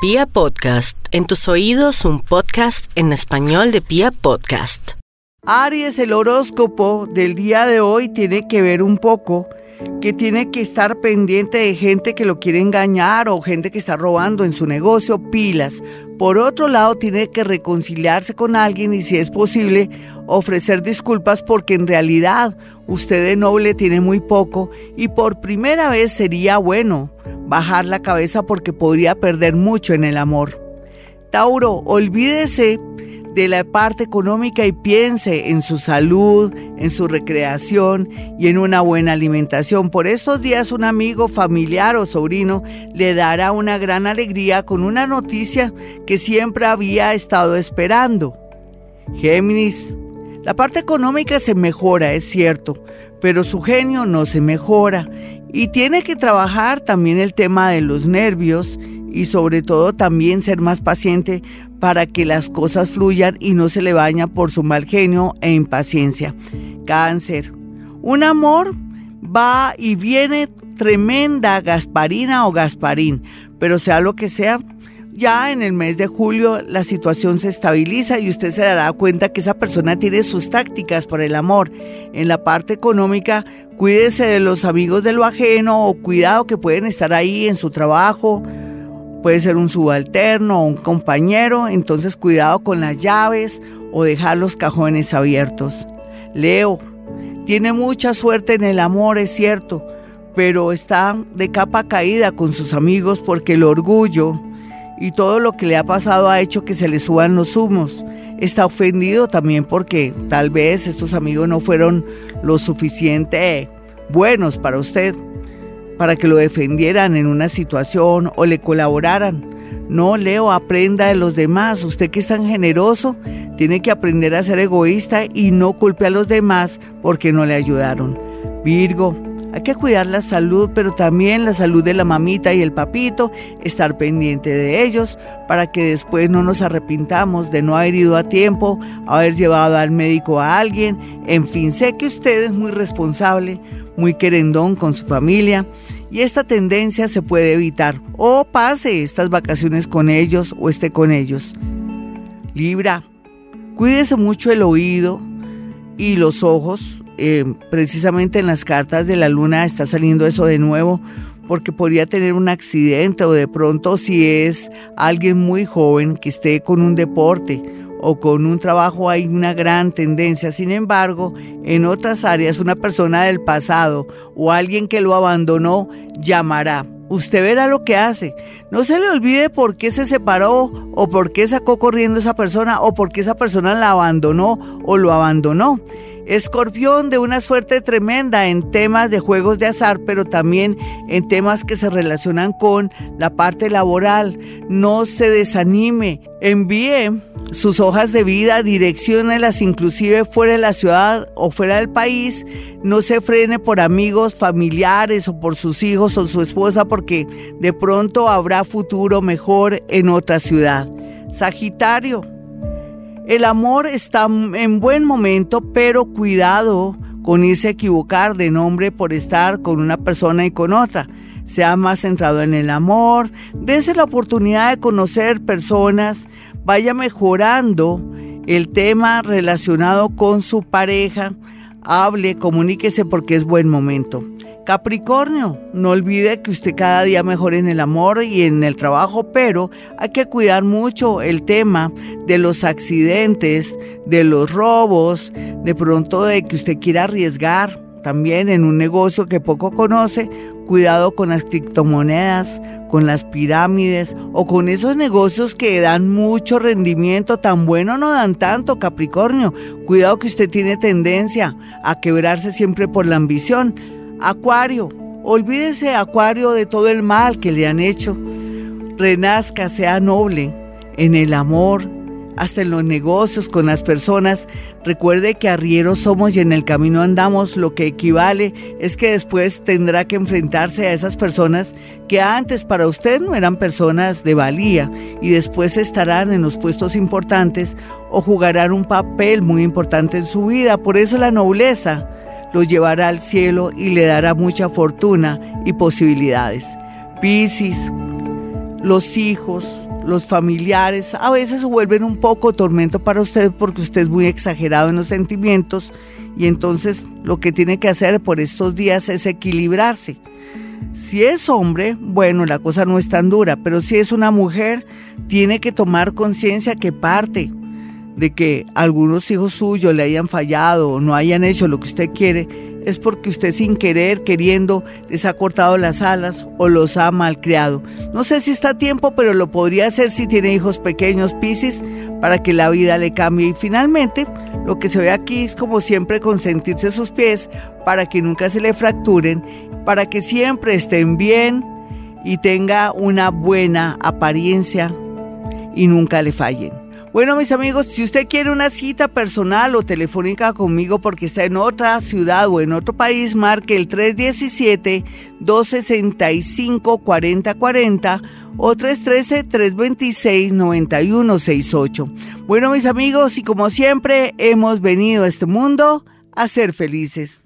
Pia Podcast, en tus oídos un podcast en español de Pia Podcast. Aries, el horóscopo del día de hoy tiene que ver un poco que tiene que estar pendiente de gente que lo quiere engañar o gente que está robando en su negocio pilas. Por otro lado, tiene que reconciliarse con alguien y si es posible, ofrecer disculpas porque en realidad usted de noble tiene muy poco y por primera vez sería bueno bajar la cabeza porque podría perder mucho en el amor. Tauro, olvídese de la parte económica y piense en su salud, en su recreación y en una buena alimentación. Por estos días un amigo, familiar o sobrino le dará una gran alegría con una noticia que siempre había estado esperando. Géminis, la parte económica se mejora, es cierto, pero su genio no se mejora y tiene que trabajar también el tema de los nervios y sobre todo también ser más paciente para que las cosas fluyan y no se le baña por su mal genio e impaciencia. Cáncer. Un amor va y viene tremenda Gasparina o Gasparín, pero sea lo que sea, ya en el mes de julio la situación se estabiliza y usted se dará cuenta que esa persona tiene sus tácticas por el amor. En la parte económica, cuídese de los amigos de lo ajeno o cuidado que pueden estar ahí en su trabajo. Puede ser un subalterno o un compañero, entonces cuidado con las llaves o dejar los cajones abiertos. Leo, tiene mucha suerte en el amor, es cierto, pero está de capa caída con sus amigos porque el orgullo y todo lo que le ha pasado ha hecho que se le suban los humos. Está ofendido también porque tal vez estos amigos no fueron lo suficiente buenos para usted, para que lo defendieran en una situación o le colaboraran. No, Leo, aprenda de los demás. Usted que es tan generoso, tiene que aprender a ser egoísta y no culpe a los demás porque no le ayudaron. Virgo, hay que cuidar la salud, pero también la salud de la mamita y el papito, estar pendiente de ellos para que después no nos arrepintamos de no haber ido a tiempo, haber llevado al médico a alguien. En fin, sé que usted es muy responsable, muy querendón con su familia y esta tendencia se puede evitar o pase estas vacaciones con ellos o esté con ellos. Libra, cuídese mucho el oído y los ojos eh, precisamente en las cartas de la luna está saliendo eso de nuevo, porque podría tener un accidente o de pronto si es alguien muy joven que esté con un deporte o con un trabajo hay una gran tendencia. Sin embargo, en otras áreas una persona del pasado o alguien que lo abandonó llamará. Usted verá lo que hace. No se le olvide por qué se separó o por qué sacó corriendo esa persona o por qué esa persona la abandonó o lo abandonó. Escorpión de una suerte tremenda en temas de juegos de azar, pero también en temas que se relacionan con la parte laboral. No se desanime, envíe sus hojas de vida, direcciónelas inclusive fuera de la ciudad o fuera del país. No se frene por amigos, familiares o por sus hijos o su esposa porque de pronto habrá futuro mejor en otra ciudad. Sagitario el amor está en buen momento, pero cuidado con irse a equivocar de nombre por estar con una persona y con otra. Sea más centrado en el amor, dése la oportunidad de conocer personas, vaya mejorando el tema relacionado con su pareja, hable, comuníquese porque es buen momento. Capricornio, no olvide que usted cada día mejora en el amor y en el trabajo, pero hay que cuidar mucho el tema de los accidentes, de los robos, de pronto de que usted quiera arriesgar también en un negocio que poco conoce, cuidado con las criptomonedas, con las pirámides o con esos negocios que dan mucho rendimiento, tan bueno no dan tanto, Capricornio. Cuidado que usted tiene tendencia a quebrarse siempre por la ambición. Acuario, olvídese Acuario de todo el mal que le han hecho. Renazca, sea noble en el amor, hasta en los negocios, con las personas. Recuerde que arrieros somos y en el camino andamos, lo que equivale es que después tendrá que enfrentarse a esas personas que antes para usted no eran personas de valía y después estarán en los puestos importantes o jugarán un papel muy importante en su vida. Por eso la nobleza lo llevará al cielo y le dará mucha fortuna y posibilidades. Piscis, los hijos, los familiares, a veces vuelven un poco tormento para usted porque usted es muy exagerado en los sentimientos y entonces lo que tiene que hacer por estos días es equilibrarse. Si es hombre, bueno, la cosa no es tan dura, pero si es una mujer, tiene que tomar conciencia que parte de que algunos hijos suyos le hayan fallado o no hayan hecho lo que usted quiere, es porque usted sin querer, queriendo, les ha cortado las alas o los ha malcriado. No sé si está a tiempo, pero lo podría hacer si tiene hijos pequeños, Piscis, para que la vida le cambie. Y finalmente, lo que se ve aquí es como siempre consentirse sus pies para que nunca se le fracturen, para que siempre estén bien y tenga una buena apariencia y nunca le fallen. Bueno, mis amigos, si usted quiere una cita personal o telefónica conmigo porque está en otra ciudad o en otro país, marque el 317-265-4040 o 313-326-9168. Bueno, mis amigos, y como siempre, hemos venido a este mundo a ser felices.